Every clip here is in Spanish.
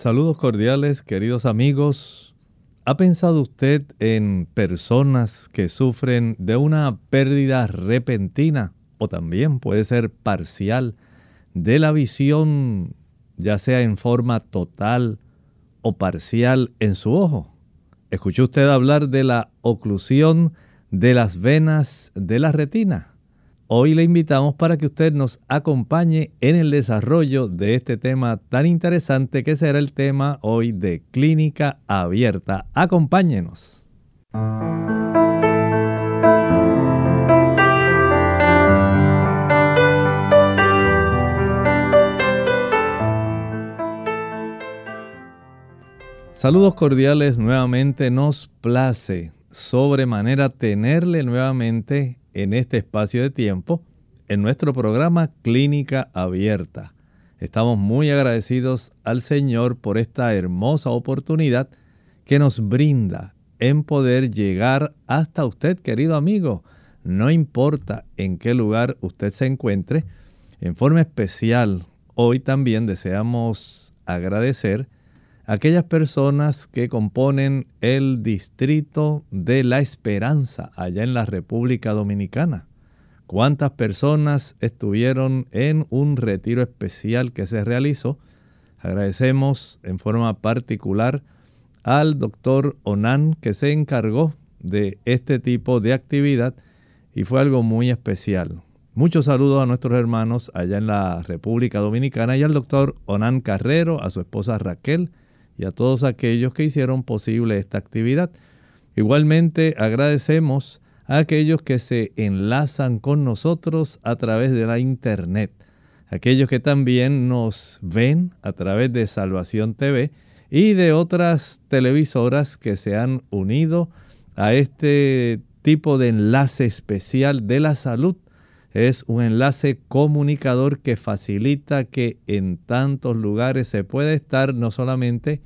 Saludos cordiales, queridos amigos. ¿Ha pensado usted en personas que sufren de una pérdida repentina o también puede ser parcial de la visión, ya sea en forma total o parcial en su ojo? ¿Escuchó usted hablar de la oclusión de las venas de la retina? Hoy le invitamos para que usted nos acompañe en el desarrollo de este tema tan interesante que será el tema hoy de clínica abierta. Acompáñenos. Saludos cordiales nuevamente. Nos place sobremanera tenerle nuevamente en este espacio de tiempo en nuestro programa Clínica Abierta. Estamos muy agradecidos al Señor por esta hermosa oportunidad que nos brinda en poder llegar hasta usted, querido amigo. No importa en qué lugar usted se encuentre, en forma especial, hoy también deseamos agradecer aquellas personas que componen el distrito de la esperanza allá en la República Dominicana. ¿Cuántas personas estuvieron en un retiro especial que se realizó? Agradecemos en forma particular al doctor Onan que se encargó de este tipo de actividad y fue algo muy especial. Muchos saludos a nuestros hermanos allá en la República Dominicana y al doctor Onan Carrero, a su esposa Raquel y a todos aquellos que hicieron posible esta actividad. Igualmente agradecemos a aquellos que se enlazan con nosotros a través de la internet, aquellos que también nos ven a través de Salvación TV y de otras televisoras que se han unido a este tipo de enlace especial de la salud. Es un enlace comunicador que facilita que en tantos lugares se pueda estar no solamente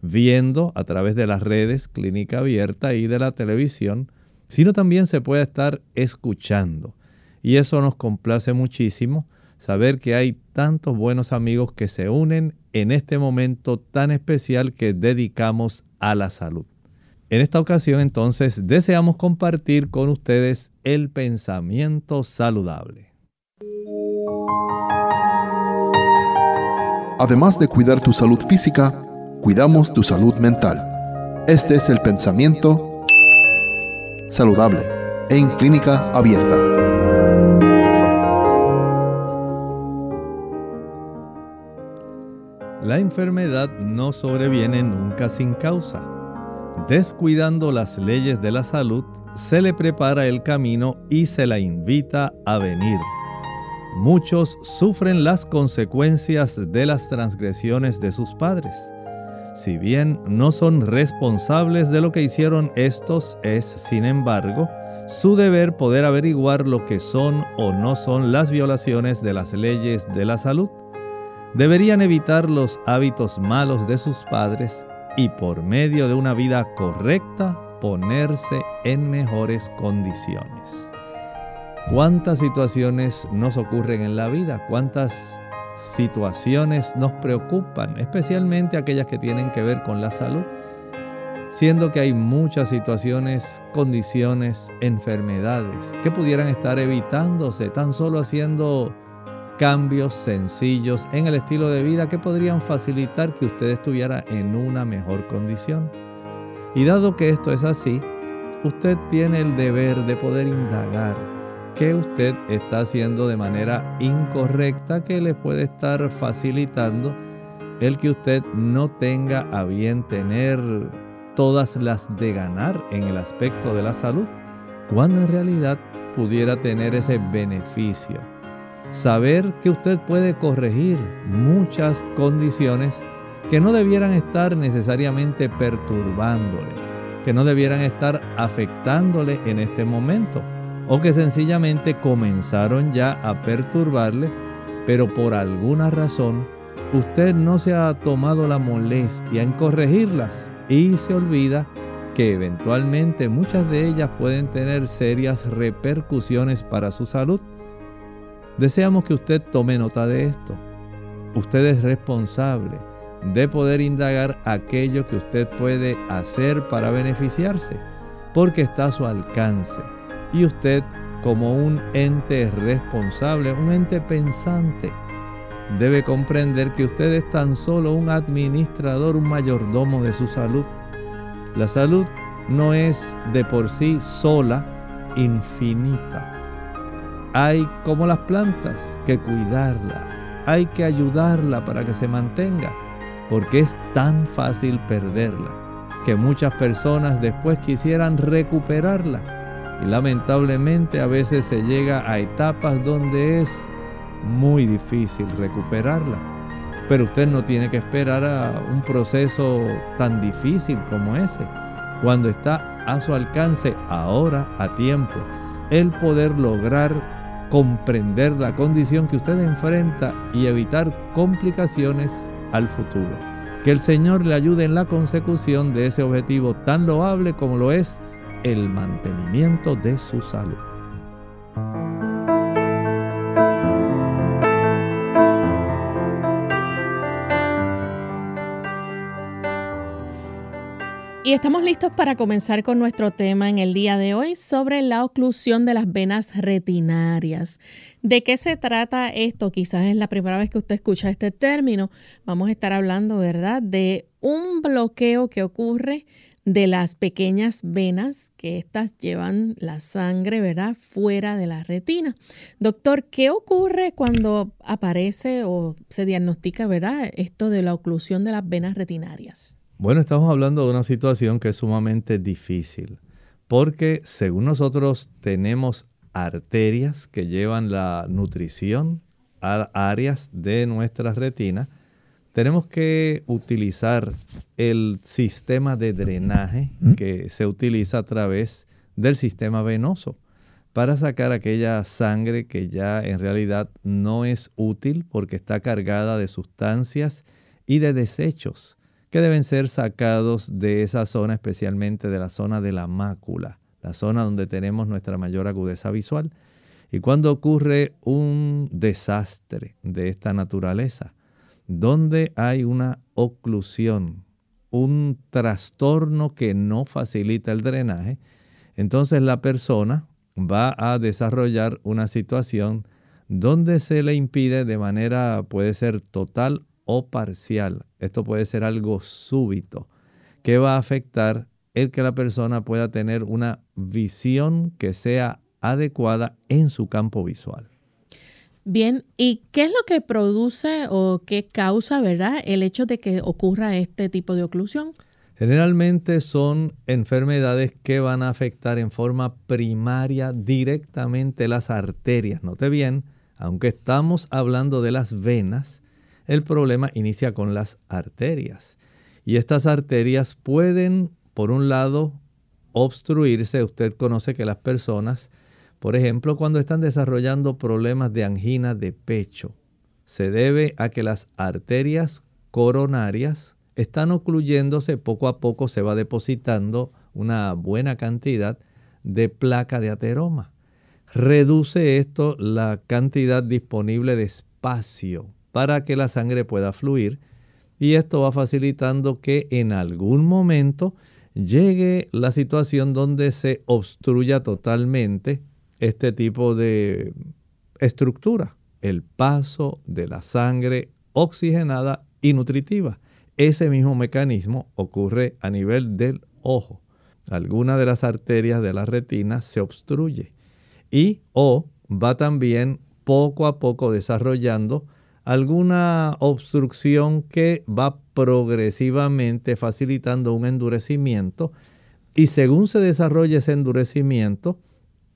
viendo a través de las redes Clínica Abierta y de la televisión, sino también se puede estar escuchando. Y eso nos complace muchísimo, saber que hay tantos buenos amigos que se unen en este momento tan especial que dedicamos a la salud. En esta ocasión entonces deseamos compartir con ustedes el pensamiento saludable. Además de cuidar tu salud física, cuidamos tu salud mental. Este es el pensamiento saludable en clínica abierta. La enfermedad no sobreviene nunca sin causa. Descuidando las leyes de la salud, se le prepara el camino y se la invita a venir. Muchos sufren las consecuencias de las transgresiones de sus padres si bien no son responsables de lo que hicieron estos, es, sin embargo, su deber poder averiguar lo que son o no son las violaciones de las leyes de la salud. Deberían evitar los hábitos malos de sus padres y por medio de una vida correcta ponerse en mejores condiciones. ¿Cuántas situaciones nos ocurren en la vida? ¿Cuántas situaciones nos preocupan, especialmente aquellas que tienen que ver con la salud, siendo que hay muchas situaciones, condiciones, enfermedades que pudieran estar evitándose tan solo haciendo cambios sencillos en el estilo de vida que podrían facilitar que usted estuviera en una mejor condición. Y dado que esto es así, usted tiene el deber de poder indagar que usted está haciendo de manera incorrecta que le puede estar facilitando el que usted no tenga a bien tener todas las de ganar en el aspecto de la salud, cuando en realidad pudiera tener ese beneficio. Saber que usted puede corregir muchas condiciones que no debieran estar necesariamente perturbándole, que no debieran estar afectándole en este momento, o que sencillamente comenzaron ya a perturbarle, pero por alguna razón usted no se ha tomado la molestia en corregirlas y se olvida que eventualmente muchas de ellas pueden tener serias repercusiones para su salud. Deseamos que usted tome nota de esto. Usted es responsable de poder indagar aquello que usted puede hacer para beneficiarse, porque está a su alcance. Y usted, como un ente responsable, un ente pensante, debe comprender que usted es tan solo un administrador, un mayordomo de su salud. La salud no es de por sí sola infinita. Hay como las plantas que cuidarla, hay que ayudarla para que se mantenga, porque es tan fácil perderla que muchas personas después quisieran recuperarla y lamentablemente a veces se llega a etapas donde es muy difícil recuperarla. Pero usted no tiene que esperar a un proceso tan difícil como ese. Cuando está a su alcance ahora, a tiempo, el poder lograr comprender la condición que usted enfrenta y evitar complicaciones al futuro. Que el Señor le ayude en la consecución de ese objetivo tan loable como lo es el mantenimiento de su salud. Y estamos listos para comenzar con nuestro tema en el día de hoy sobre la oclusión de las venas retinarias. ¿De qué se trata esto? Quizás es la primera vez que usted escucha este término. Vamos a estar hablando, ¿verdad?, de un bloqueo que ocurre de las pequeñas venas que estas llevan la sangre, ¿verdad?, fuera de la retina. Doctor, ¿qué ocurre cuando aparece o se diagnostica, ¿verdad?, esto de la oclusión de las venas retinarias. Bueno, estamos hablando de una situación que es sumamente difícil, porque según nosotros tenemos arterias que llevan la nutrición a áreas de nuestra retina, tenemos que utilizar el sistema de drenaje que se utiliza a través del sistema venoso para sacar aquella sangre que ya en realidad no es útil porque está cargada de sustancias y de desechos que deben ser sacados de esa zona, especialmente de la zona de la mácula, la zona donde tenemos nuestra mayor agudeza visual. Y cuando ocurre un desastre de esta naturaleza, donde hay una oclusión, un trastorno que no facilita el drenaje, entonces la persona va a desarrollar una situación donde se le impide de manera, puede ser total o parcial. Esto puede ser algo súbito que va a afectar el que la persona pueda tener una visión que sea adecuada en su campo visual. Bien, ¿y qué es lo que produce o qué causa, verdad, el hecho de que ocurra este tipo de oclusión? Generalmente son enfermedades que van a afectar en forma primaria directamente las arterias. Note bien, aunque estamos hablando de las venas, el problema inicia con las arterias. Y estas arterias pueden, por un lado, obstruirse. Usted conoce que las personas, por ejemplo, cuando están desarrollando problemas de angina de pecho, se debe a que las arterias coronarias están ocluyéndose, poco a poco se va depositando una buena cantidad de placa de ateroma. Reduce esto la cantidad disponible de espacio para que la sangre pueda fluir y esto va facilitando que en algún momento llegue la situación donde se obstruya totalmente este tipo de estructura, el paso de la sangre oxigenada y nutritiva. Ese mismo mecanismo ocurre a nivel del ojo. Alguna de las arterias de la retina se obstruye y o va también poco a poco desarrollando alguna obstrucción que va progresivamente facilitando un endurecimiento y según se desarrolla ese endurecimiento,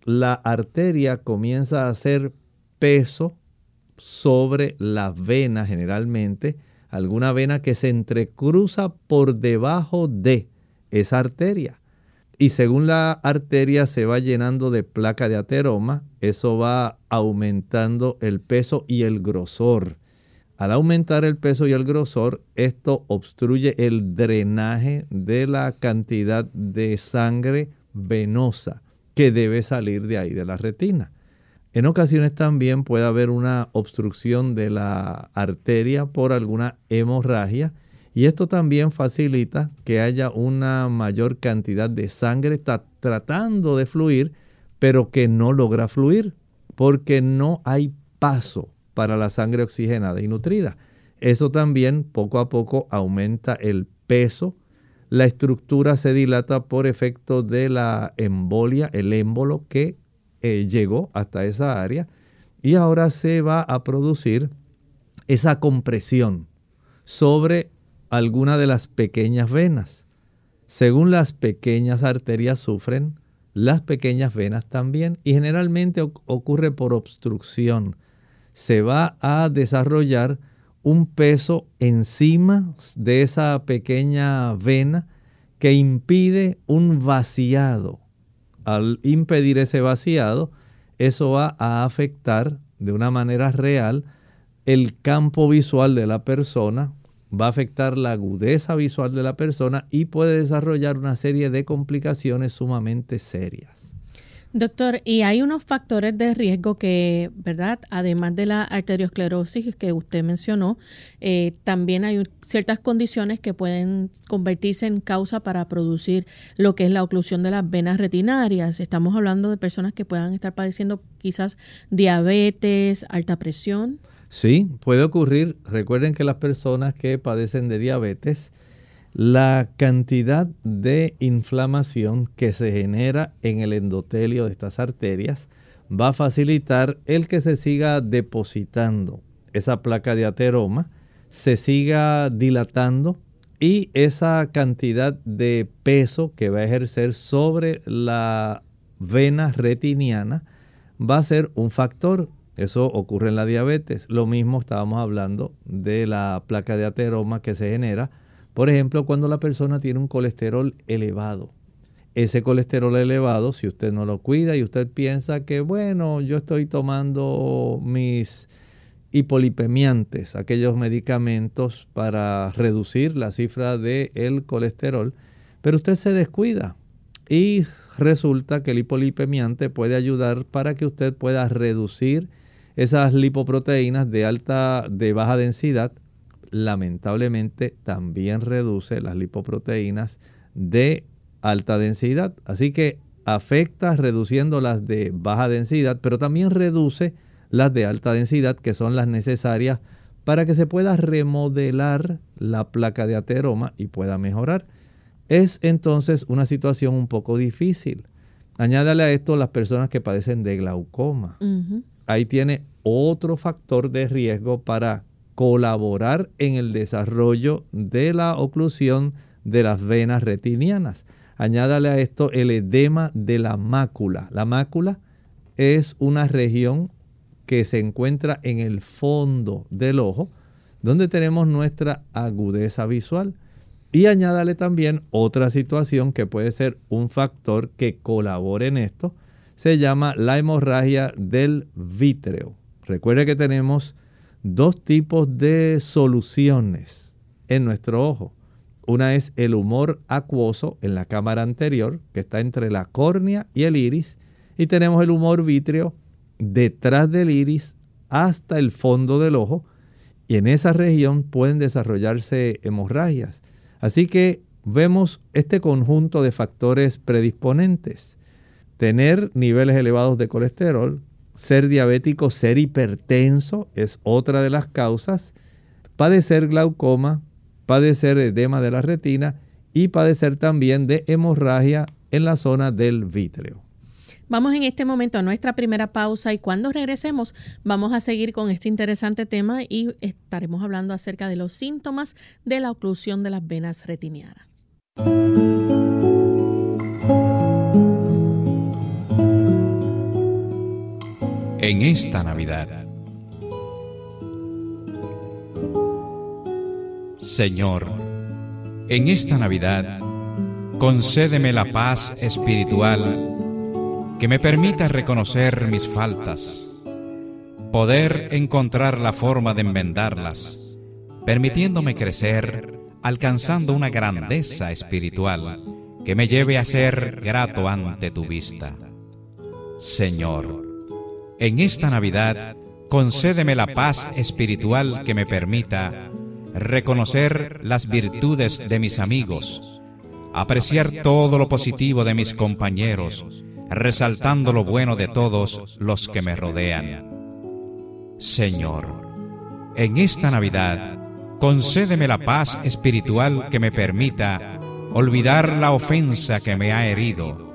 la arteria comienza a hacer peso sobre la vena generalmente, alguna vena que se entrecruza por debajo de esa arteria. Y según la arteria se va llenando de placa de ateroma, eso va aumentando el peso y el grosor. Al aumentar el peso y el grosor, esto obstruye el drenaje de la cantidad de sangre venosa que debe salir de ahí, de la retina. En ocasiones también puede haber una obstrucción de la arteria por alguna hemorragia y esto también facilita que haya una mayor cantidad de sangre está tratando de fluir, pero que no logra fluir porque no hay paso para la sangre oxigenada y nutrida. Eso también poco a poco aumenta el peso. La estructura se dilata por efecto de la embolia, el émbolo que eh, llegó hasta esa área y ahora se va a producir esa compresión sobre alguna de las pequeñas venas. Según las pequeñas arterias sufren, las pequeñas venas también y generalmente ocurre por obstrucción. Se va a desarrollar un peso encima de esa pequeña vena que impide un vaciado. Al impedir ese vaciado, eso va a afectar de una manera real el campo visual de la persona, va a afectar la agudeza visual de la persona y puede desarrollar una serie de complicaciones sumamente serias. Doctor, y hay unos factores de riesgo que, ¿verdad? Además de la arteriosclerosis que usted mencionó, eh, también hay ciertas condiciones que pueden convertirse en causa para producir lo que es la oclusión de las venas retinarias. Estamos hablando de personas que puedan estar padeciendo quizás diabetes, alta presión. Sí, puede ocurrir. Recuerden que las personas que padecen de diabetes, la cantidad de inflamación que se genera en el endotelio de estas arterias va a facilitar el que se siga depositando esa placa de ateroma, se siga dilatando y esa cantidad de peso que va a ejercer sobre la vena retiniana va a ser un factor eso ocurre en la diabetes. Lo mismo estábamos hablando de la placa de ateroma que se genera, por ejemplo, cuando la persona tiene un colesterol elevado. Ese colesterol elevado, si usted no lo cuida y usted piensa que, bueno, yo estoy tomando mis hipolipemiantes, aquellos medicamentos para reducir la cifra del colesterol, pero usted se descuida y resulta que el hipolipemiante puede ayudar para que usted pueda reducir esas lipoproteínas de alta, de baja densidad, lamentablemente también reduce las lipoproteínas de alta densidad. Así que afecta reduciendo las de baja densidad, pero también reduce las de alta densidad, que son las necesarias para que se pueda remodelar la placa de ateroma y pueda mejorar. Es entonces una situación un poco difícil. Añádale a esto las personas que padecen de glaucoma ahí tiene otro factor de riesgo para colaborar en el desarrollo de la oclusión de las venas retinianas. Añádale a esto el edema de la mácula. La mácula es una región que se encuentra en el fondo del ojo, donde tenemos nuestra agudeza visual. Y añádale también otra situación que puede ser un factor que colabore en esto, se llama la hemorragia del vítreo. Recuerde que tenemos dos tipos de soluciones en nuestro ojo. Una es el humor acuoso en la cámara anterior, que está entre la córnea y el iris, y tenemos el humor vítreo detrás del iris hasta el fondo del ojo, y en esa región pueden desarrollarse hemorragias. Así que vemos este conjunto de factores predisponentes tener niveles elevados de colesterol, ser diabético, ser hipertenso es otra de las causas, padecer glaucoma, padecer edema de la retina y padecer también de hemorragia en la zona del vítreo. Vamos en este momento a nuestra primera pausa y cuando regresemos vamos a seguir con este interesante tema y estaremos hablando acerca de los síntomas de la oclusión de las venas retinianas. En esta Navidad, Señor, en esta Navidad, concédeme la paz espiritual que me permita reconocer mis faltas, poder encontrar la forma de enmendarlas, permitiéndome crecer, alcanzando una grandeza espiritual que me lleve a ser grato ante tu vista. Señor, en esta Navidad, concédeme la paz espiritual que me permita reconocer las virtudes de mis amigos, apreciar todo lo positivo de mis compañeros, resaltando lo bueno de todos los que me rodean. Señor, en esta Navidad, concédeme la paz espiritual que me permita olvidar la ofensa que me ha herido,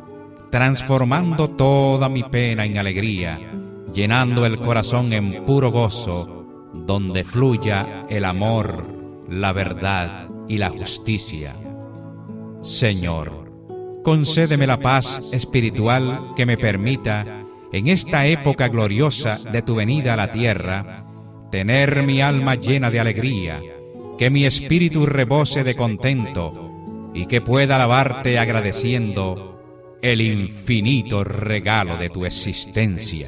transformando toda mi pena en alegría, llenando el corazón en puro gozo, donde fluya el amor, la verdad y la justicia. Señor, concédeme la paz espiritual que me permita, en esta época gloriosa de tu venida a la tierra, tener mi alma llena de alegría, que mi espíritu rebose de contento y que pueda alabarte agradeciendo el infinito regalo de tu existencia.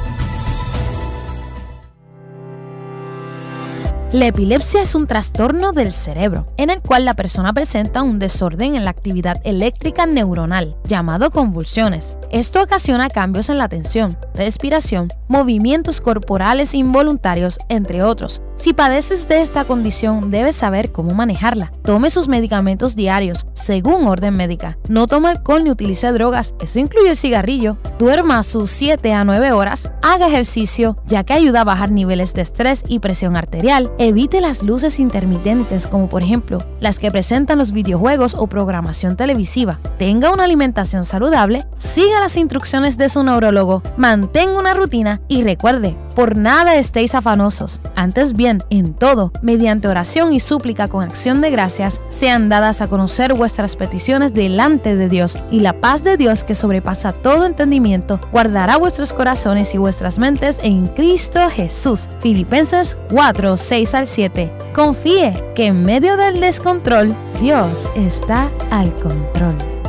La epilepsia es un trastorno del cerebro, en el cual la persona presenta un desorden en la actividad eléctrica neuronal, llamado convulsiones. Esto ocasiona cambios en la atención, respiración, movimientos corporales involuntarios, entre otros. Si padeces de esta condición, debes saber cómo manejarla. Tome sus medicamentos diarios, según orden médica. No tome alcohol ni utilice drogas, eso incluye el cigarrillo. Duerma sus 7 a 9 horas, haga ejercicio, ya que ayuda a bajar niveles de estrés y presión arterial Evite las luces intermitentes como por ejemplo las que presentan los videojuegos o programación televisiva. Tenga una alimentación saludable, siga las instrucciones de su neurólogo, mantenga una rutina y recuerde, por nada estéis afanosos. Antes bien, en todo, mediante oración y súplica con acción de gracias, sean dadas a conocer vuestras peticiones delante de Dios y la paz de Dios que sobrepasa todo entendimiento guardará vuestros corazones y vuestras mentes en Cristo Jesús. Filipenses 4, 6 al 7. Confíe que en medio del descontrol, Dios está al control.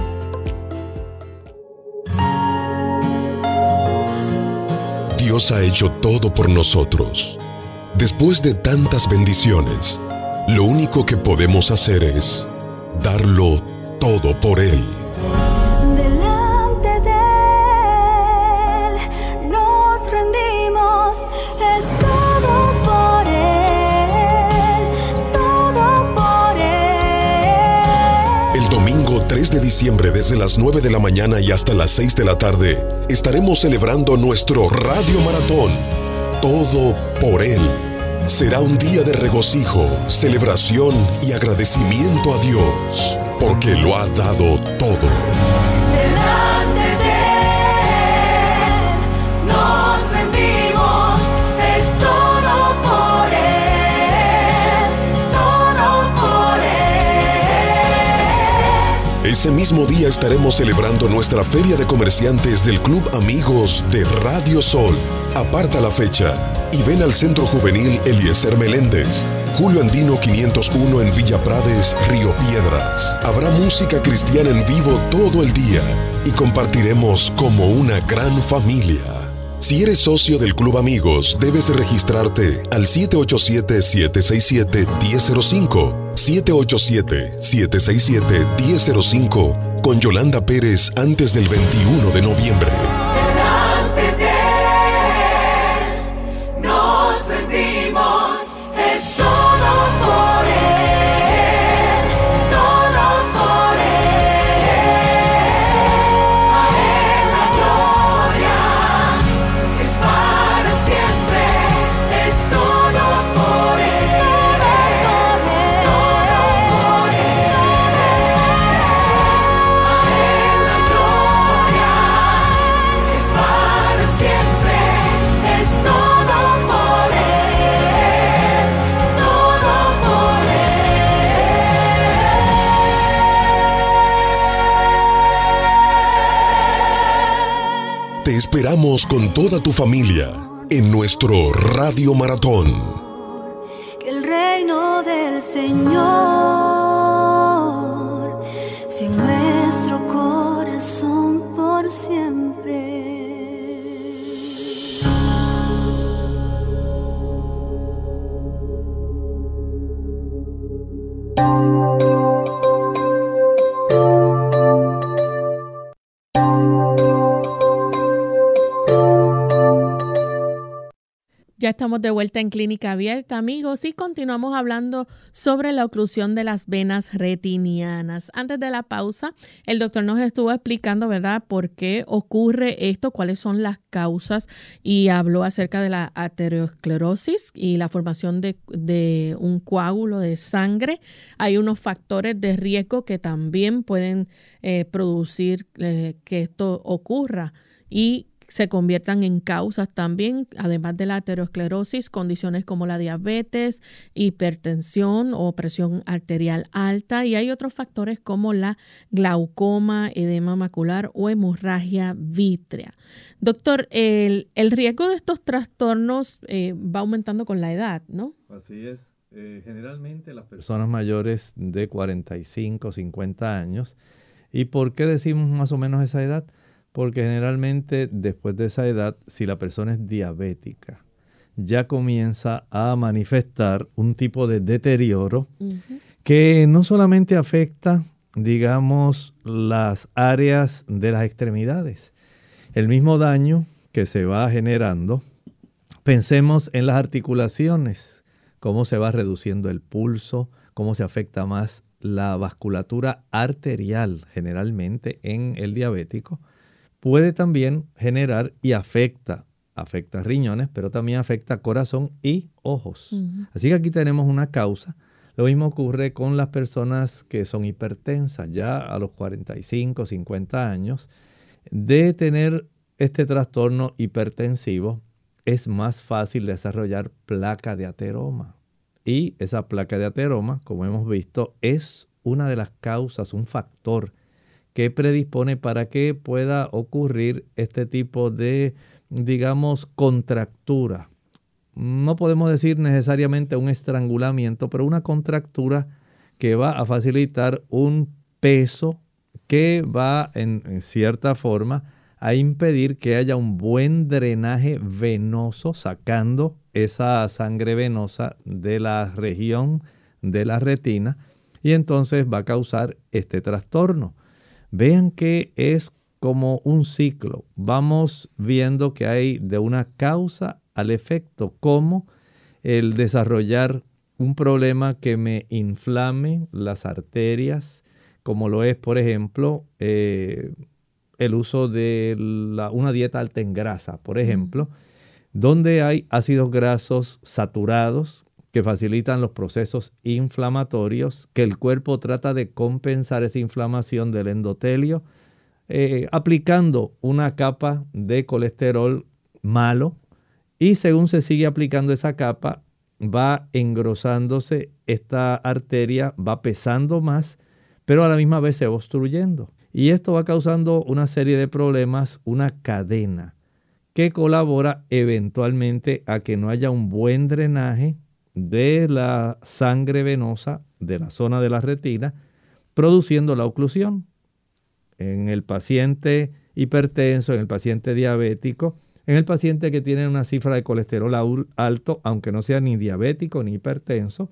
Dios ha hecho todo por nosotros. Después de tantas bendiciones, lo único que podemos hacer es darlo todo por Él. Desde las 9 de la mañana y hasta las 6 de la tarde estaremos celebrando nuestro Radio Maratón. Todo por Él. Será un día de regocijo, celebración y agradecimiento a Dios, porque lo ha dado todo. Ese mismo día estaremos celebrando nuestra feria de comerciantes del Club Amigos de Radio Sol. Aparta la fecha y ven al Centro Juvenil Eliezer Meléndez. Julio Andino 501 en Villa Prades, Río Piedras. Habrá música cristiana en vivo todo el día y compartiremos como una gran familia. Si eres socio del Club Amigos, debes registrarte al 787-767-1005. 787-767-1005 con Yolanda Pérez antes del 21 de noviembre. Esperamos con toda tu familia en nuestro Radio Maratón. Que el reino del Señor estamos de vuelta en Clínica Abierta, amigos, y continuamos hablando sobre la oclusión de las venas retinianas. Antes de la pausa, el doctor nos estuvo explicando, ¿verdad?, por qué ocurre esto, cuáles son las causas, y habló acerca de la aterosclerosis y la formación de, un coágulo de sangre. Hay unos factores de riesgo que también pueden eh, producir eh, que esto ocurra. Y se conviertan en causas también, además de la aterosclerosis, condiciones como la diabetes, hipertensión o presión arterial alta y hay otros factores como la glaucoma, edema macular o hemorragia vítrea. Doctor, el, riesgo de estos trastornos eh, va aumentando con la edad, ¿no? Así es. Eh, generalmente las personas mayores de 45, 50 años. ¿Y por qué decimos más o menos esa edad? Porque generalmente después de esa edad, si la persona es diabética, ya comienza a manifestar un tipo de deterioro que no solamente afecta, digamos, las áreas de las extremidades. El mismo daño que se va generando, pensemos en las articulaciones, cómo se va reduciendo el pulso, cómo se afecta más la vasculatura arterial generalmente en el diabético puede también generar y afecta, afecta riñones, pero también afecta corazón y ojos. Así que aquí tenemos una causa. Lo mismo ocurre con las personas que son hipertensas, ya a los 45, 50 años. De tener este trastorno hipertensivo, es más fácil desarrollar placa de ateroma. Y esa placa de ateroma, como hemos visto, es una de las causas, un factor que predispone para que pueda ocurrir este tipo de, digamos, contractura. No podemos decir necesariamente un estrangulamiento, pero una contractura que va a facilitar un peso que va en, en cierta forma a impedir que haya un buen drenaje venoso sacando esa sangre venosa de la región de la retina y entonces va a causar este trastorno. Vean que es como un ciclo. Vamos viendo que hay de una causa al efecto, como el desarrollar un problema que me inflame las arterias, como lo es, por ejemplo, eh, el uso de una dieta alta en grasa, por ejemplo, donde hay ácidos grasos saturados que facilitan los procesos inflamatorios, que el cuerpo trata de compensar esa inflamación del endotelio, eh, aplicando una capa de colesterol malo y según se sigue aplicando esa capa, va engrosándose esta arteria, va pesando más, pero a la misma vez se va obstruyendo. Y esto va causando una serie de problemas, una cadena que colabora eventualmente a que no haya un buen drenaje de la sangre venosa de la zona de la retina, produciendo la oclusión. En el paciente hipertenso, en el paciente diabético, En el paciente que tiene una cifra de colesterol alto, aunque no sea ni diabético ni hipertenso,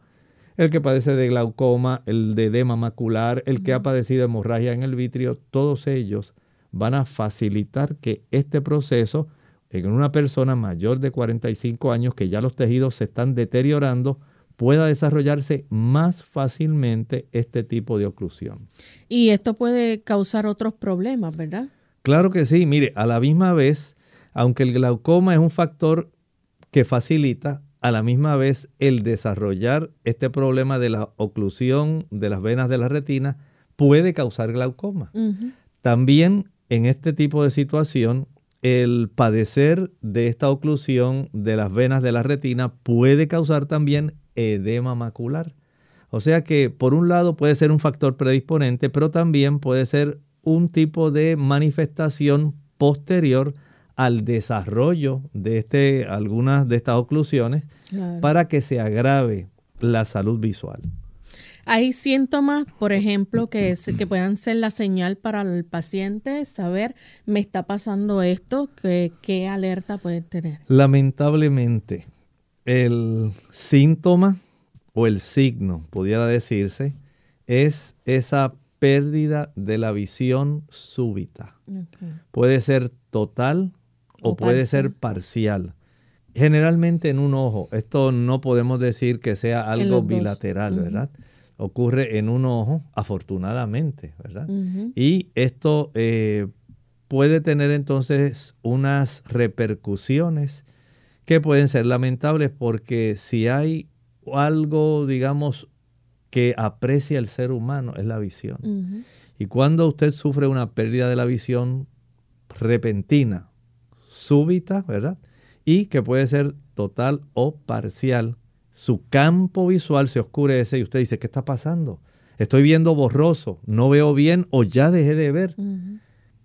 el que padece de glaucoma, el de edema macular, el que ha padecido hemorragia en el vitrio, todos ellos van a facilitar que este proceso en una persona mayor de 45 años que ya los tejidos se están deteriorando pueda desarrollarse más fácilmente este tipo de oclusión. Y esto puede causar otros problemas, ¿verdad? Claro que sí. Mire, a la misma vez, aunque el glaucoma es un factor que facilita, a la misma vez el desarrollar este problema de la oclusión de las venas de la retina puede causar glaucoma. También en este tipo de situación, el padecer de esta oclusión de las venas de la retina puede causar también edema macular. O sea que por un lado puede ser un factor predisponente, pero también puede ser un tipo de manifestación posterior al desarrollo de este, algunas de estas oclusiones para que se agrave la salud visual. Hay síntomas, por ejemplo, que, que puedan ser la señal para el paciente saber, me está pasando esto, que, qué alerta puede tener. Lamentablemente, el síntoma o el signo, pudiera decirse, es esa pérdida de la visión súbita. Puede ser total o, puede ser parcial. Generalmente en un ojo. Esto no podemos decir que sea algo bilateral, ¿verdad? Ocurre en un ojo, afortunadamente, ¿verdad? Y esto eh, puede tener entonces unas repercusiones que pueden ser lamentables porque si hay algo, digamos, que aprecia el ser humano es la visión. Y cuando usted sufre una pérdida de la visión repentina, súbita, ¿verdad? Y que puede ser total o parcial, su campo visual se oscurece y usted dice, ¿qué está pasando? Estoy viendo borroso, no veo bien o ya dejé de ver.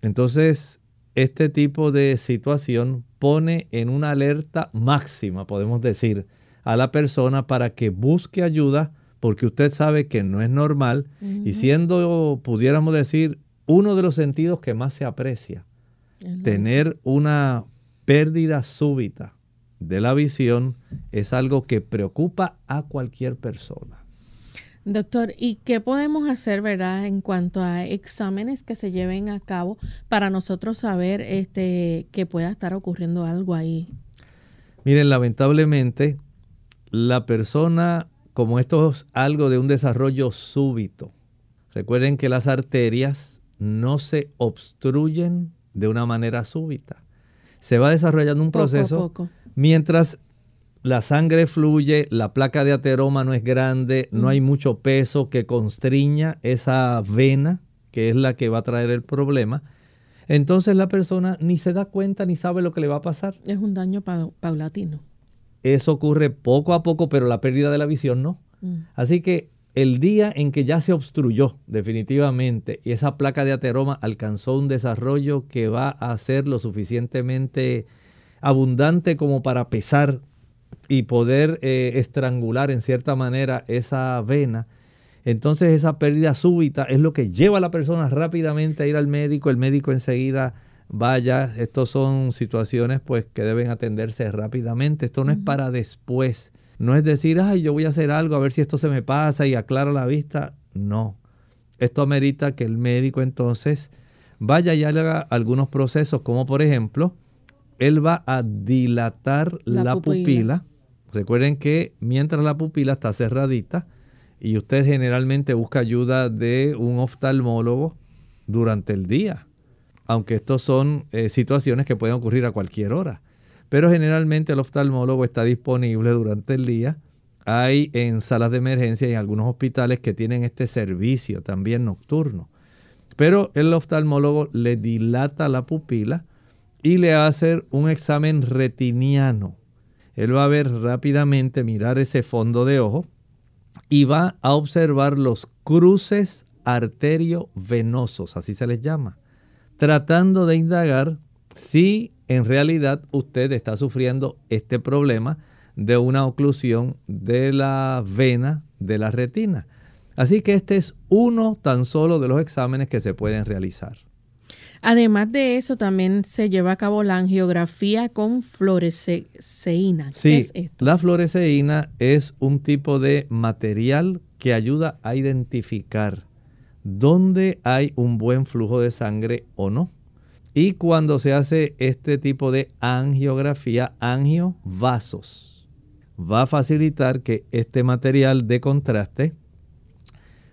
Entonces, este tipo de situación pone en una alerta máxima, podemos decir, a la persona para que busque ayuda porque usted sabe que no es normal y siendo, pudiéramos decir, uno de los sentidos que más se aprecia, tener una pérdida súbita de la visión es algo que preocupa a cualquier persona. Doctor, ¿y qué podemos hacer, verdad, en cuanto a exámenes que se lleven a cabo para nosotros saber este, que pueda estar ocurriendo algo ahí? Miren, lamentablemente, la persona, como esto es algo de un desarrollo súbito, recuerden que las arterias no se obstruyen de una manera súbita. Se va desarrollando un proceso mientras la sangre fluye, la placa de ateroma no es grande, no hay mucho peso que constriña esa vena, que es la que va a traer el problema. Entonces la persona ni se da cuenta ni sabe lo que le va a pasar. Es un daño paulatino. Eso ocurre poco a poco, pero la pérdida de la visión no. Mm. Así que el día en que ya se obstruyó definitivamente y esa placa de ateroma alcanzó un desarrollo que va a ser lo suficientemente abundante como para pesar y poder eh, estrangular en cierta manera esa vena, entonces esa pérdida súbita es lo que lleva a la persona rápidamente a ir al médico, el médico enseguida vaya, estas son situaciones pues que deben atenderse rápidamente, esto no es para después, no es decir, ay, yo voy a hacer algo a ver si esto se me pasa y aclaro la vista, no, esto amerita que el médico entonces vaya y haga algunos procesos, como por ejemplo, él va a dilatar la, pupila Recuerden que mientras la pupila está cerradita y usted generalmente busca ayuda de un oftalmólogo durante el día, aunque estos son eh, situaciones que pueden ocurrir a cualquier hora. Pero generalmente el oftalmólogo está disponible durante el día. Hay en salas de emergencia y en algunos hospitales que tienen este servicio también nocturno. Pero el oftalmólogo le dilata la pupila y le hace un examen retiniano él va a ver rápidamente, mirar ese fondo de ojo y va a observar los cruces arteriovenosos, así se les llama, tratando de indagar si en realidad usted está sufriendo este problema de una oclusión de la vena de la retina. Así que este es uno tan solo de los exámenes que se pueden realizar. Además de eso, también se lleva a cabo la angiografía con fluoresceína. Sí, la fluoresceína es un tipo de material que ayuda a identificar dónde hay un buen flujo de sangre o no. Y cuando se hace este tipo de angiografía, angiovasos, va a facilitar que este material de contraste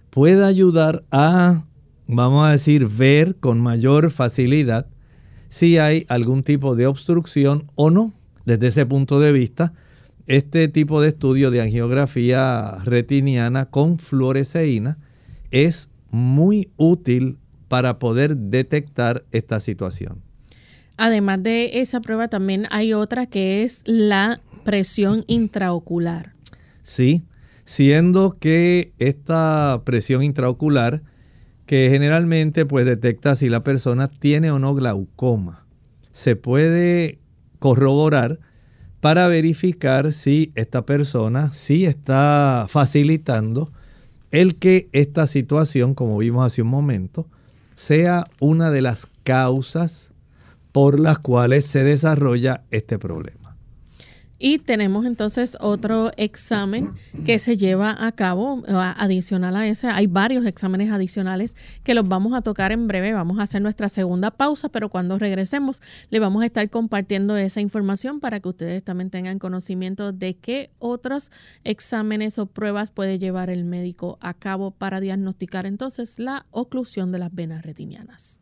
pueda ayudar a vamos a decir, ver con mayor facilidad si hay algún tipo de obstrucción o no. Desde ese punto de vista, este tipo de estudio de angiografía retiniana con fluoresceína es muy útil para poder detectar esta situación. Además de esa prueba, también hay otra que es la presión intraocular. Sí, siendo que esta presión intraocular que generalmente pues detecta si la persona tiene o no glaucoma. Se puede corroborar para verificar si esta persona sí está facilitando el que esta situación, como vimos hace un momento, sea una de las causas por las cuales se desarrolla este problema. Y tenemos entonces otro examen que se lleva a cabo adicional a ese. Hay varios exámenes adicionales que los vamos a tocar en breve. Vamos a hacer nuestra segunda pausa, pero cuando regresemos le vamos a estar compartiendo esa información para que ustedes también tengan conocimiento de qué otros exámenes o pruebas puede llevar el médico a cabo para diagnosticar entonces la oclusión de las venas retinianas.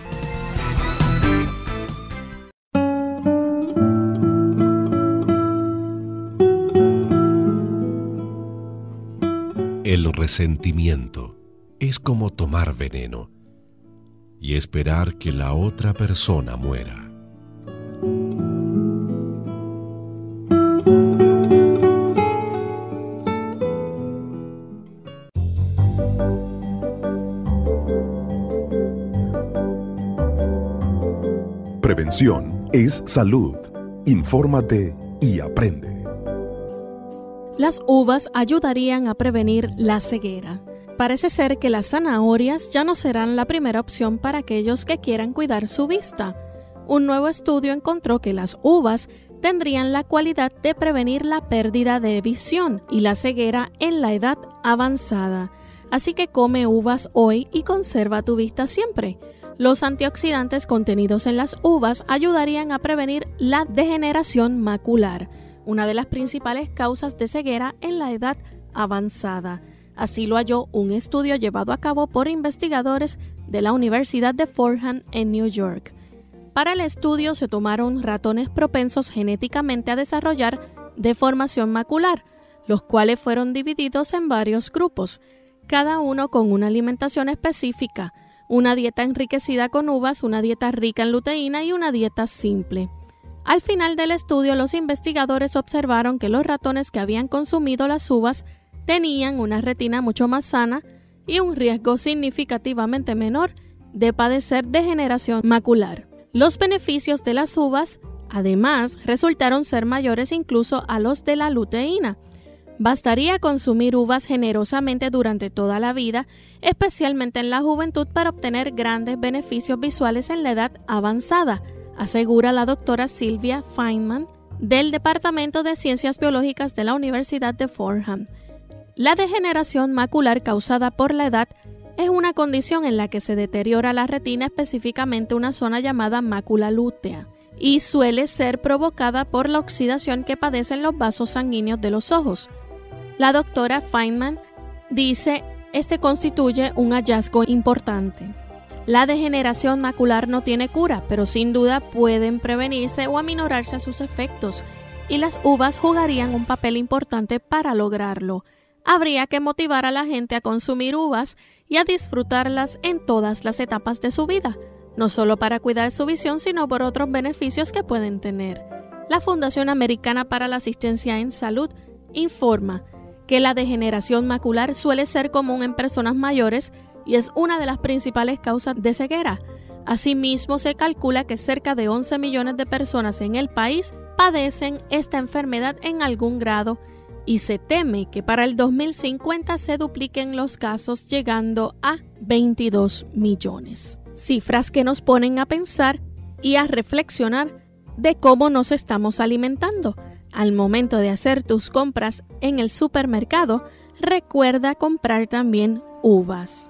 resentimiento es como tomar veneno y esperar que la otra persona muera. Prevención es salud. Infórmate y aprende. Las uvas ayudarían a prevenir la ceguera. Parece ser que las zanahorias ya no serán la primera opción para aquellos que quieran cuidar su vista. Un nuevo estudio encontró que las uvas tendrían la cualidad de prevenir la pérdida de visión y la ceguera en la edad avanzada. Así que come uvas hoy y conserva tu vista siempre. Los antioxidantes contenidos en las uvas ayudarían a prevenir la degeneración macular una de las principales causas de ceguera en la edad avanzada. Así lo halló un estudio llevado a cabo por investigadores de la Universidad de Fordham en New York. Para el estudio se tomaron ratones propensos genéticamente a desarrollar deformación macular, los cuales fueron divididos en varios grupos, cada uno con una alimentación específica, una dieta enriquecida con uvas, una dieta rica en luteína y una dieta simple. Al final del estudio, los investigadores observaron que los ratones que habían consumido las uvas tenían una retina mucho más sana y un riesgo significativamente menor de padecer degeneración macular. Los beneficios de las uvas, además, resultaron ser mayores incluso a los de la luteína. Bastaría consumir uvas generosamente durante toda la vida, especialmente en la juventud, para obtener grandes beneficios visuales en la edad avanzada asegura la doctora Silvia Feynman del Departamento de Ciencias Biológicas de la Universidad de Fordham. La degeneración macular causada por la edad es una condición en la que se deteriora la retina, específicamente una zona llamada mácula lútea, y suele ser provocada por la oxidación que padecen los vasos sanguíneos de los ojos. La doctora Feynman dice, este constituye un hallazgo importante. La degeneración macular no tiene cura, pero sin duda pueden prevenirse o aminorarse sus efectos, y las uvas jugarían un papel importante para lograrlo. Habría que motivar a la gente a consumir uvas y a disfrutarlas en todas las etapas de su vida, no solo para cuidar su visión, sino por otros beneficios que pueden tener. La Fundación Americana para la Asistencia en Salud informa que la degeneración macular suele ser común en personas mayores y es una de las principales causas de ceguera. Asimismo, se calcula que cerca de 11 millones de personas en el país padecen esta enfermedad en algún grado y se teme que para el 2050 se dupliquen los casos llegando a 22 millones. Cifras que nos ponen a pensar y a reflexionar de cómo nos estamos alimentando. Al momento de hacer tus compras en el supermercado, recuerda comprar también uvas.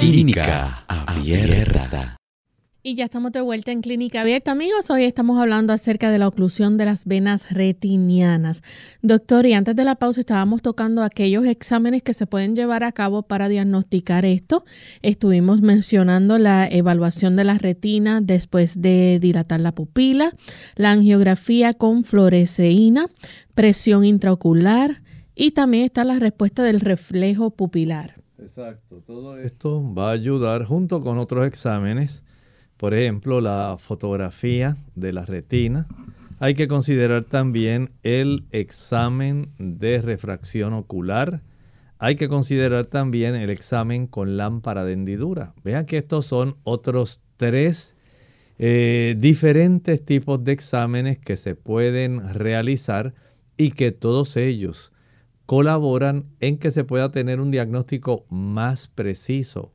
Clínica Abierta. Y ya estamos de vuelta en Clínica Abierta, amigos. Hoy estamos hablando acerca de la oclusión de las venas retinianas. Doctor, y antes de la pausa estábamos tocando aquellos exámenes que se pueden llevar a cabo para diagnosticar esto. Estuvimos mencionando la evaluación de la retina después de dilatar la pupila, la angiografía con fluoresceína, presión intraocular y también está la respuesta del reflejo pupilar. Exacto, todo esto va a ayudar junto con otros exámenes, por ejemplo, la fotografía de la retina. Hay que considerar también el examen de refracción ocular. Hay que considerar también el examen con lámpara de hendidura. Vean que estos son otros tres eh, diferentes tipos de exámenes que se pueden realizar y que todos ellos colaboran en que se pueda tener un diagnóstico más preciso,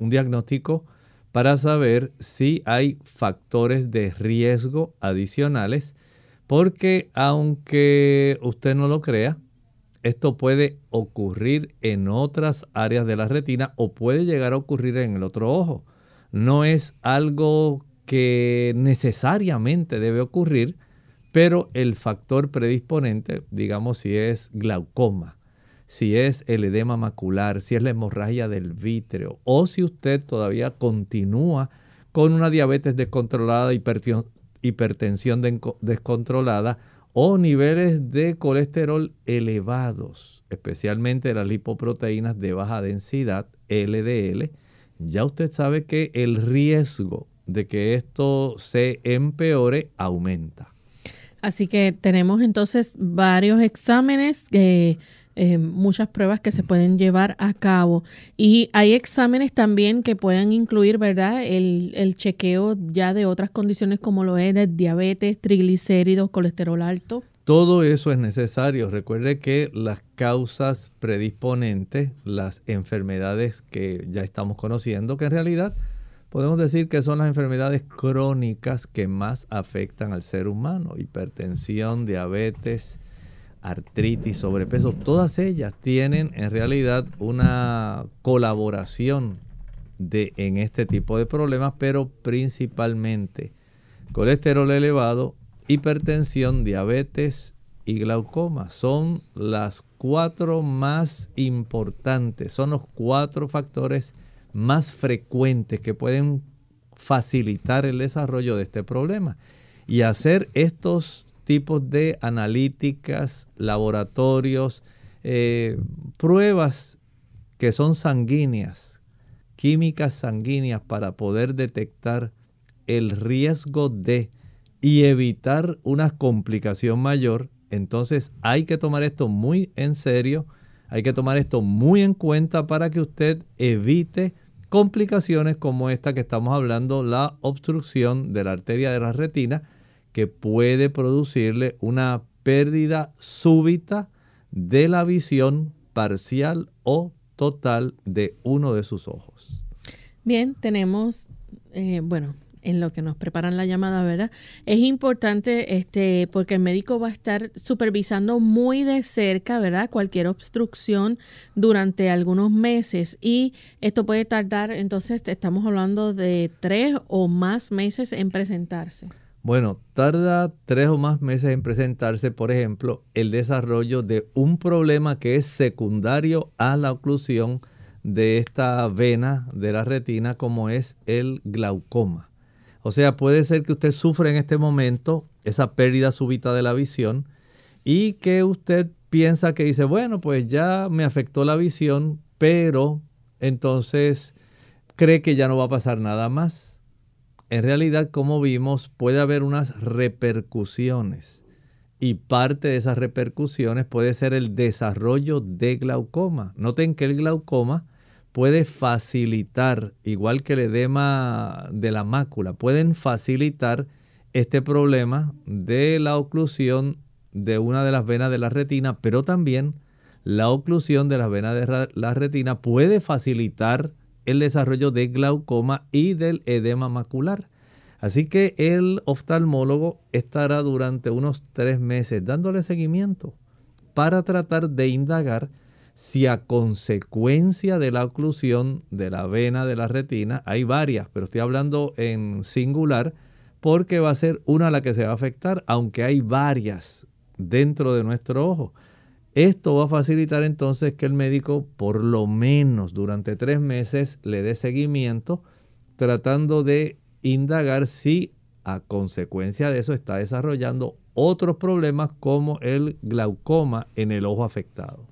un diagnóstico para saber si hay factores de riesgo adicionales, porque aunque usted no lo crea, esto puede ocurrir en otras áreas de la retina o puede llegar a ocurrir en el otro ojo. No es algo que necesariamente debe ocurrir, pero el factor predisponente, digamos si es glaucoma, si es el edema macular, si es la hemorragia del vítreo o si usted todavía continúa con una diabetes descontrolada, hipertensión descontrolada o niveles de colesterol elevados, especialmente las lipoproteínas de baja densidad, LDL, ya usted sabe que el riesgo de que esto se empeore aumenta. Así que tenemos entonces varios exámenes, eh, eh, muchas pruebas que se pueden llevar a cabo. Y hay exámenes también que pueden incluir, ¿verdad? El, el chequeo ya de otras condiciones como lo es diabetes, triglicéridos, colesterol alto. Todo eso es necesario. Recuerde que las causas predisponentes, las enfermedades que ya estamos conociendo, que en realidad podemos decir que son las enfermedades crónicas que más afectan al ser humano. Hipertensión, diabetes, artritis, sobrepeso, todas ellas tienen en realidad una colaboración de, en este tipo de problemas, pero principalmente colesterol elevado, hipertensión, diabetes y glaucoma. Son las cuatro más importantes, son los cuatro factores más frecuentes que pueden facilitar el desarrollo de este problema. Y hacer estos tipos de analíticas, laboratorios, eh, pruebas que son sanguíneas, químicas sanguíneas para poder detectar el riesgo de y evitar una complicación mayor, entonces hay que tomar esto muy en serio, hay que tomar esto muy en cuenta para que usted evite complicaciones como esta que estamos hablando, la obstrucción de la arteria de la retina, que puede producirle una pérdida súbita de la visión parcial o total de uno de sus ojos. Bien, tenemos, eh, bueno, en lo que nos preparan la llamada, ¿verdad? Es importante este, porque el médico va a estar supervisando muy de cerca, ¿verdad? Cualquier obstrucción durante algunos meses y esto puede tardar, entonces estamos hablando de tres o más meses en presentarse. Bueno, tarda tres o más meses en presentarse, por ejemplo, el desarrollo de un problema que es secundario a la oclusión de esta vena de la retina como es el glaucoma. O sea, puede ser que usted sufra en este momento esa pérdida súbita de la visión y que usted piensa que dice, bueno, pues ya me afectó la visión, pero entonces cree que ya no va a pasar nada más. En realidad, como vimos, puede haber unas repercusiones y parte de esas repercusiones puede ser el desarrollo de glaucoma. Noten que el glaucoma puede facilitar, igual que el edema de la mácula, pueden facilitar este problema de la oclusión de una de las venas de la retina, pero también la oclusión de las venas de la retina puede facilitar el desarrollo de glaucoma y del edema macular. Así que el oftalmólogo estará durante unos tres meses dándole seguimiento para tratar de indagar si a consecuencia de la oclusión de la vena de la retina, hay varias, pero estoy hablando en singular, porque va a ser una la que se va a afectar, aunque hay varias dentro de nuestro ojo. Esto va a facilitar entonces que el médico por lo menos durante tres meses le dé seguimiento tratando de indagar si a consecuencia de eso está desarrollando otros problemas como el glaucoma en el ojo afectado.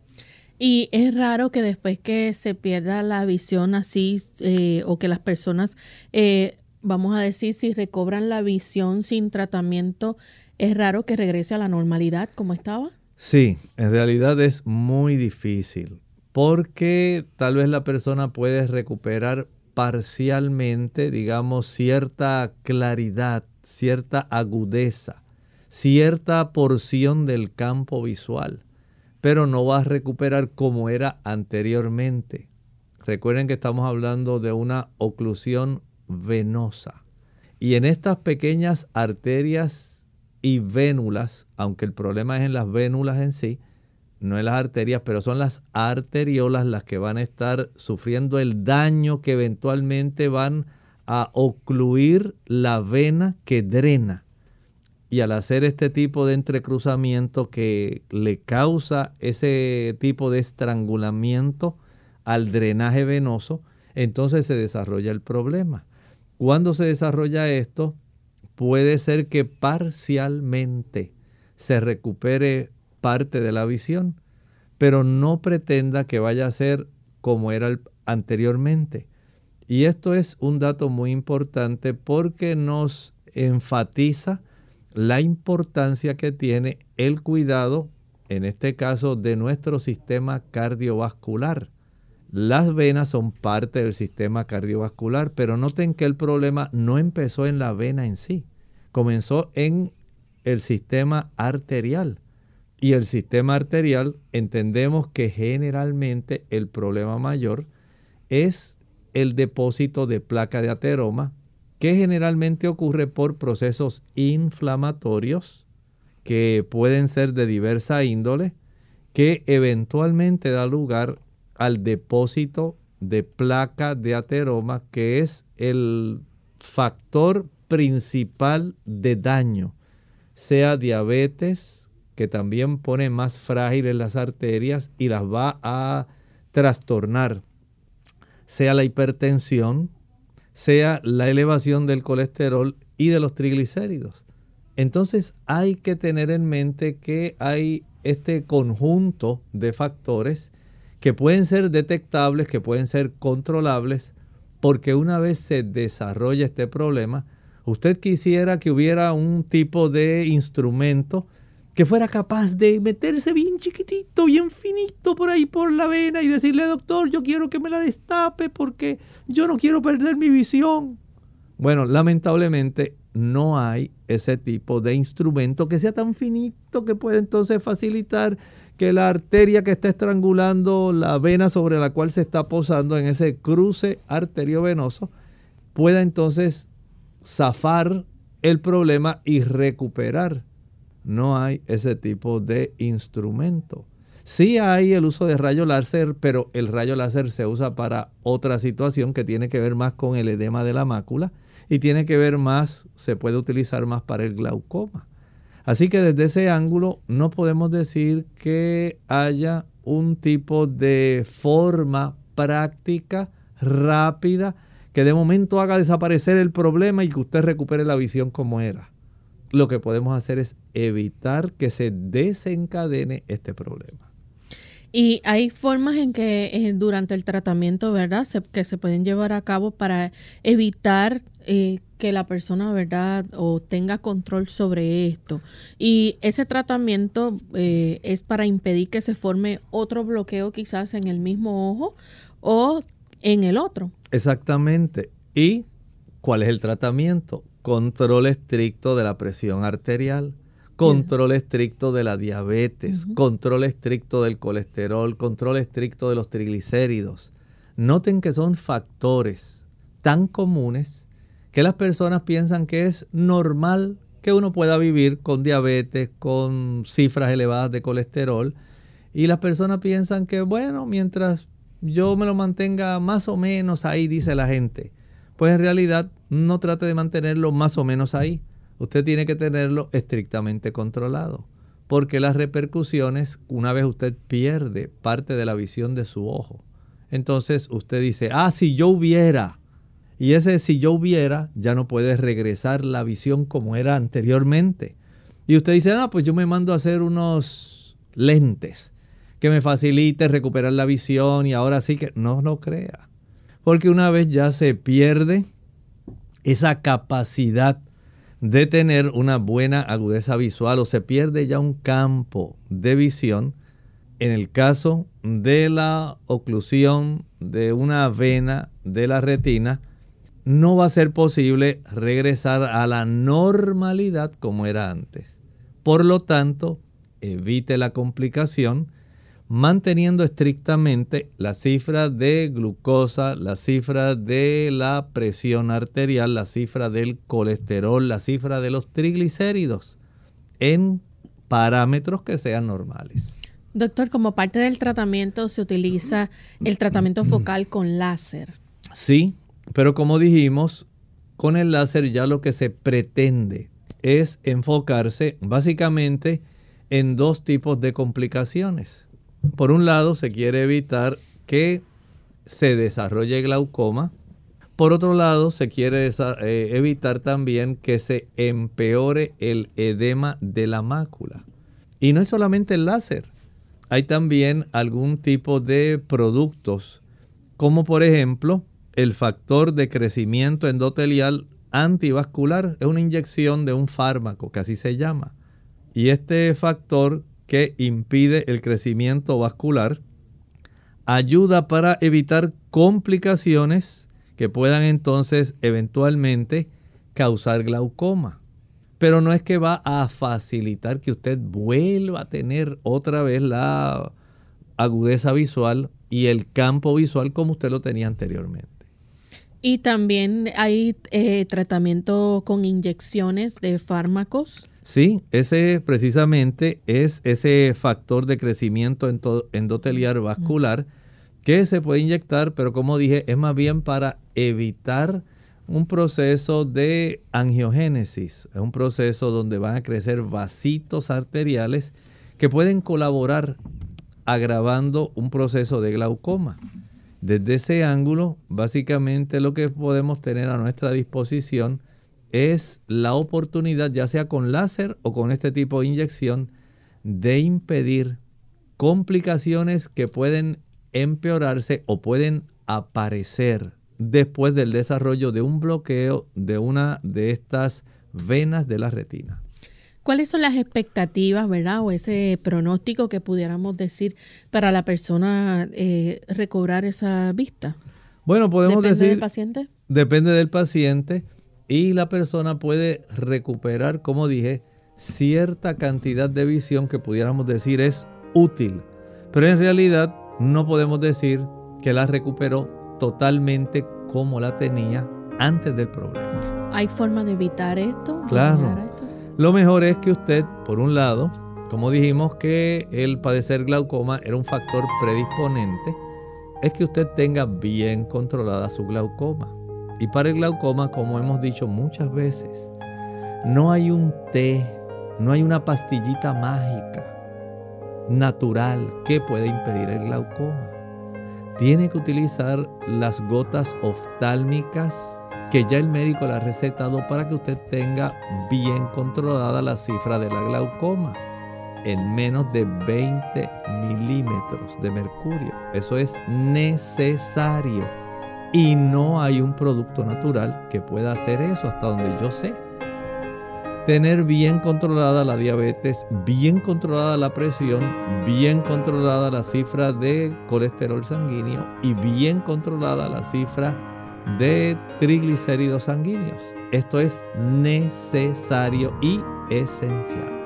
Y es raro que después que se pierda la visión así eh, o que las personas, eh, vamos a decir, si recobran la visión sin tratamiento, es raro que regrese a la normalidad como estaba. Sí, en realidad es muy difícil porque tal vez la persona puede recuperar parcialmente, digamos, cierta claridad, cierta agudeza, cierta porción del campo visual pero no va a recuperar como era anteriormente. Recuerden que estamos hablando de una oclusión venosa. Y en estas pequeñas arterias y vénulas, aunque el problema es en las vénulas en sí, no en las arterias, pero son las arteriolas las que van a estar sufriendo el daño que eventualmente van a ocluir la vena que drena y al hacer este tipo de entrecruzamiento que le causa ese tipo de estrangulamiento al drenaje venoso, entonces se desarrolla el problema. Cuando se desarrolla esto, puede ser que parcialmente se recupere parte de la visión, pero no pretenda que vaya a ser como era anteriormente. Y esto es un dato muy importante porque nos enfatiza la importancia que tiene el cuidado, en este caso, de nuestro sistema cardiovascular. Las venas son parte del sistema cardiovascular, pero noten que el problema no empezó en la vena en sí, comenzó en el sistema arterial. Y el sistema arterial entendemos que generalmente el problema mayor es el depósito de placa de ateroma que generalmente ocurre por procesos inflamatorios que pueden ser de diversa índole, que eventualmente da lugar al depósito de placa de ateroma, que es el factor principal de daño, sea diabetes, que también pone más frágiles las arterias y las va a trastornar, sea la hipertensión, sea la elevación del colesterol y de los triglicéridos. Entonces hay que tener en mente que hay este conjunto de factores que pueden ser detectables, que pueden ser controlables, porque una vez se desarrolla este problema, usted quisiera que hubiera un tipo de instrumento que fuera capaz de meterse bien chiquitito, bien finito por ahí por la vena y decirle, doctor, yo quiero que me la destape porque yo no quiero perder mi visión. Bueno, lamentablemente no hay ese tipo de instrumento que sea tan finito que puede entonces facilitar que la arteria que está estrangulando la vena sobre la cual se está posando en ese cruce arteriovenoso pueda entonces zafar el problema y recuperar. No hay ese tipo de instrumento. Sí hay el uso de rayo láser, pero el rayo láser se usa para otra situación que tiene que ver más con el edema de la mácula y tiene que ver más, se puede utilizar más para el glaucoma. Así que desde ese ángulo no podemos decir que haya un tipo de forma práctica, rápida, que de momento haga desaparecer el problema y que usted recupere la visión como era. Lo que podemos hacer es evitar que se desencadene este problema. Y hay formas en que eh, durante el tratamiento, ¿verdad? que se pueden llevar a cabo para evitar eh, que la persona, ¿verdad? O tenga control sobre esto. Y ese tratamiento eh, es para impedir que se forme otro bloqueo quizás en el mismo ojo o en el otro. Exactamente. ¿Y cuál es el tratamiento? Control estricto de la presión arterial, control estricto de la diabetes, control estricto del colesterol, control estricto de los triglicéridos. Noten que son factores tan comunes que las personas piensan que es normal que uno pueda vivir con diabetes, con cifras elevadas de colesterol, y las personas piensan que, bueno, mientras yo me lo mantenga más o menos ahí, dice la gente. Pues en realidad no trate de mantenerlo más o menos ahí. Usted tiene que tenerlo estrictamente controlado. Porque las repercusiones, una vez usted pierde parte de la visión de su ojo, entonces usted dice, ah, si yo hubiera. Y ese si yo hubiera ya no puede regresar la visión como era anteriormente. Y usted dice, ah, pues yo me mando a hacer unos lentes que me facilite recuperar la visión y ahora sí que no lo crea. Porque una vez ya se pierde esa capacidad de tener una buena agudeza visual o se pierde ya un campo de visión, en el caso de la oclusión de una vena de la retina, no va a ser posible regresar a la normalidad como era antes. Por lo tanto, evite la complicación manteniendo estrictamente la cifra de glucosa, la cifra de la presión arterial, la cifra del colesterol, la cifra de los triglicéridos en parámetros que sean normales. Doctor, como parte del tratamiento se utiliza el tratamiento focal con láser. Sí, pero como dijimos, con el láser ya lo que se pretende es enfocarse básicamente en dos tipos de complicaciones. Por un lado, se quiere evitar que se desarrolle glaucoma. Por otro lado, se quiere eh, evitar también que se empeore el edema de la mácula. Y no es solamente el láser. Hay también algún tipo de productos, como por ejemplo el factor de crecimiento endotelial antivascular. Es una inyección de un fármaco, que así se llama. Y este factor que impide el crecimiento vascular, ayuda para evitar complicaciones que puedan entonces eventualmente causar glaucoma. Pero no es que va a facilitar que usted vuelva a tener otra vez la agudeza visual y el campo visual como usted lo tenía anteriormente. Y también hay eh, tratamiento con inyecciones de fármacos. Sí, ese precisamente es ese factor de crecimiento endoteliar vascular que se puede inyectar, pero como dije, es más bien para evitar un proceso de angiogénesis. Es un proceso donde van a crecer vasitos arteriales que pueden colaborar agravando un proceso de glaucoma. Desde ese ángulo, básicamente lo que podemos tener a nuestra disposición es la oportunidad, ya sea con láser o con este tipo de inyección, de impedir complicaciones que pueden empeorarse o pueden aparecer después del desarrollo de un bloqueo de una de estas venas de la retina. ¿Cuáles son las expectativas, verdad, o ese pronóstico que pudiéramos decir para la persona eh, recobrar esa vista? Bueno, podemos ¿Depende decir... del paciente? Depende del paciente y la persona puede recuperar, como dije, cierta cantidad de visión que pudiéramos decir es útil. Pero en realidad no podemos decir que la recuperó totalmente como la tenía antes del problema. ¿Hay forma de evitar esto? Claro. Lo mejor es que usted, por un lado, como dijimos que el padecer glaucoma era un factor predisponente, es que usted tenga bien controlada su glaucoma. Y para el glaucoma, como hemos dicho muchas veces, no hay un té, no hay una pastillita mágica natural que pueda impedir el glaucoma. Tiene que utilizar las gotas oftálmicas que ya el médico le ha recetado para que usted tenga bien controlada la cifra de la glaucoma en menos de 20 milímetros de mercurio. Eso es necesario. Y no hay un producto natural que pueda hacer eso hasta donde yo sé. Tener bien controlada la diabetes, bien controlada la presión, bien controlada la cifra de colesterol sanguíneo y bien controlada la cifra de triglicéridos sanguíneos. Esto es necesario y esencial.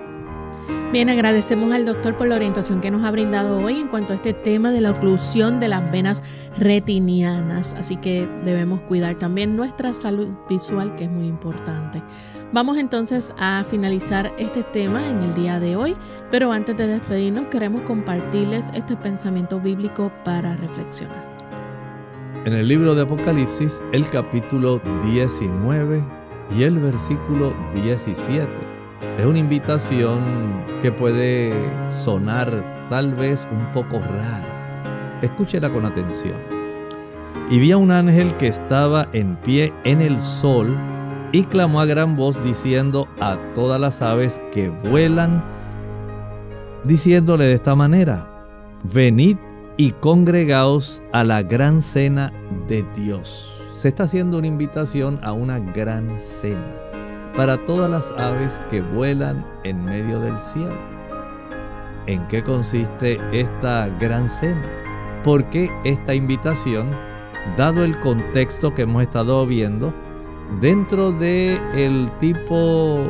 Bien, agradecemos al doctor por la orientación que nos ha brindado hoy en cuanto a este tema de la oclusión de las venas retinianas. Así que debemos cuidar también nuestra salud visual, que es muy importante. Vamos entonces a finalizar este tema en el día de hoy, pero antes de despedirnos queremos compartirles este pensamiento bíblico para reflexionar. En el libro de Apocalipsis, el capítulo 19 y el versículo 17 es una invitación que puede sonar tal vez un poco rara. Escúchela con atención. Y vi a un ángel que estaba en pie en el sol y clamó a gran voz diciendo a todas las aves que vuelan, diciéndole de esta manera, venid y congregaos a la gran cena de Dios. Se está haciendo una invitación a una gran cena para todas las aves que vuelan en medio del cielo. ¿En qué consiste esta gran cena? ¿Por qué esta invitación? Dado el contexto que hemos estado viendo, dentro de tipo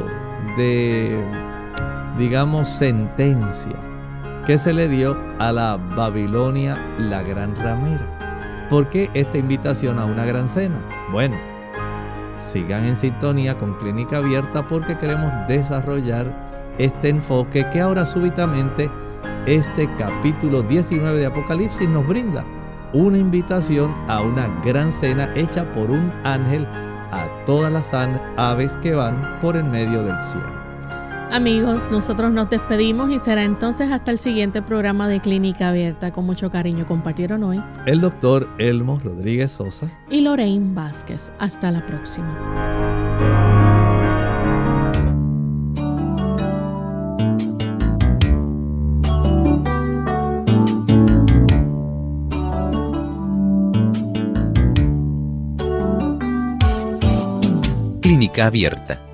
de, digamos, sentencia que se le dio a la Babilonia la gran ramera. ¿Por qué esta invitación a una gran cena? Bueno, sigan en sintonía con Clínica Abierta porque queremos desarrollar este enfoque que ahora súbitamente este capítulo 19 de Apocalipsis nos brinda una invitación a una gran cena hecha por un ángel a todas las aves que van por el medio del cielo. Amigos, nosotros nos despedimos y será entonces hasta el siguiente programa de Clínica Abierta. Con mucho cariño compartieron hoy el doctor Elmo Rodríguez Sosa y Lorraine Vázquez. Hasta la próxima. Clínica Abierta